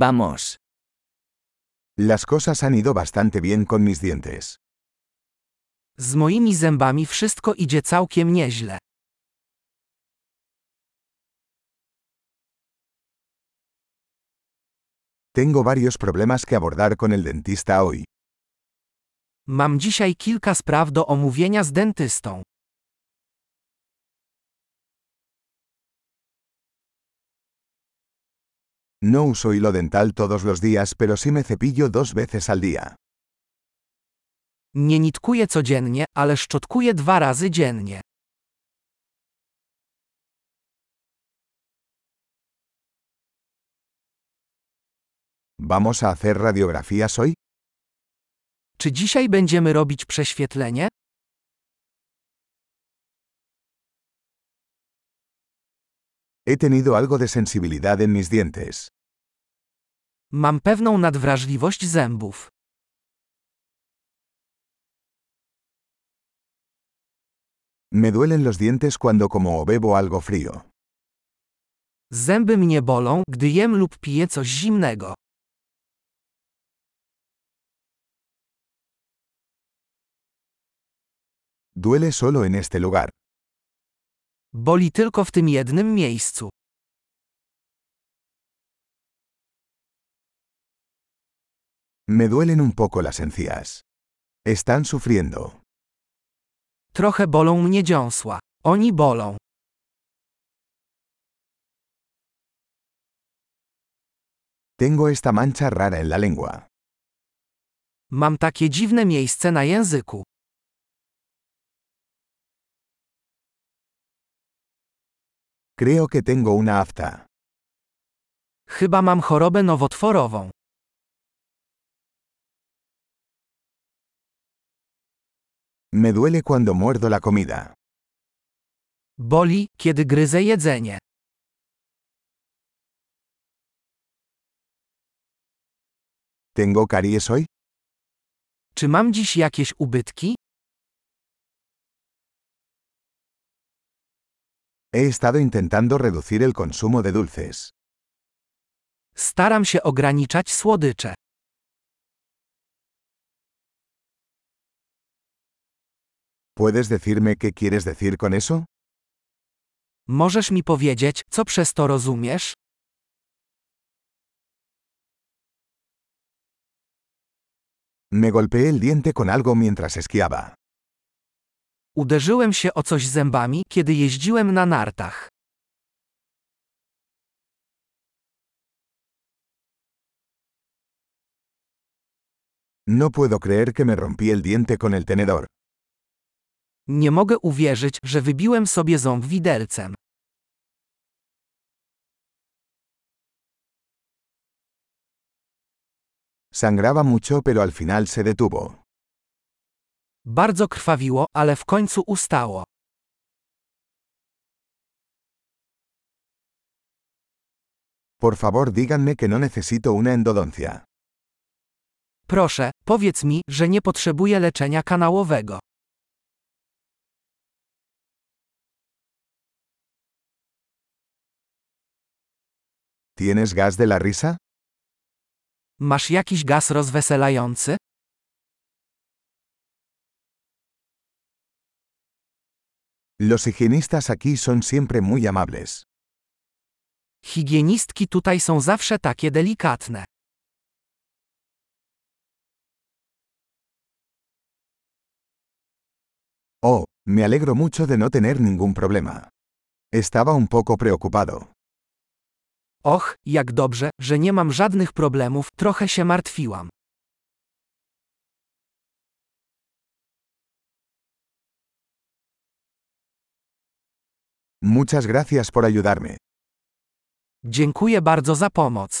Vamos. Las cosas han ido bastante bien con mis dientes. Z moimi zębami wszystko idzie całkiem nieźle. Tengo varios problemas que abordar con el dentista hoy. Mam dzisiaj kilka spraw do omówienia z dentystą. No uso hilo dental todos los días, pero sí me cepillo dos veces al día. Nie nitkuję codziennie, ale szczotkuję dwa razy dziennie. ¿Vamos a hacer radiografías hoy? Czy dzisiaj będziemy robić prześwietlenie? He tenido algo de sensibilidad en mis dientes. Mam pewną nadwrażliwość zębów. Me duelen los dientes cuando como o bebo algo frío. Zęby mnie bolą, gdy jem lub piję coś zimnego. Duele solo en este lugar. Boli tylko w tym jednym miejscu. Me duelen un poco las encías. Están sufriendo. Trochę bolą mnie dziąsła. Oni bolą. Tengo esta mancha rara en la lengua. Mam takie dziwne miejsce na języku. Creo que tengo una afta. Chyba mam chorobę nowotworową. Me duele cuando muerdo la comida. Boli, kiedy gryzę jedzenie. ¿Tengo caries hoy? Czy mam dziś jakieś ubytki? He estado intentando reducir el consumo de dulces. Staram się ograniczać słodycze. ¿Puedes decirme qué quieres decir con eso? Możesz mi powiedzieć, co przez to rozumiesz? Me golpeé el diente con algo mientras esquiaba. Uderzyłem się o coś zębami, kiedy jeździłem na nartach. No puedo creer que me rompí el diente con el tenedor. Nie mogę uwierzyć, że wybiłem sobie ząb widelcem. Sangraba mucho pero al final se detuvo. Bardzo krwawiło, ale w końcu ustało. Por favor díganme que no necesito una endodoncia. Proszę, powiedz mi, że nie potrzebuję leczenia kanałowego. ¿Tienes gas de la risa? Masz jakiś gaz rozweselający? Los higienistas aquí son siempre muy amables. Higienistki tutaj są zawsze takie delikatne. Oh, me alegro mucho de no tener ningún problema. Estaba un poco preocupado. Och, jak dobrze, że nie mam żadnych problemów, trochę się martwiłam. Muchas gracias por ayudarme. Dziękuję bardzo za pomoc.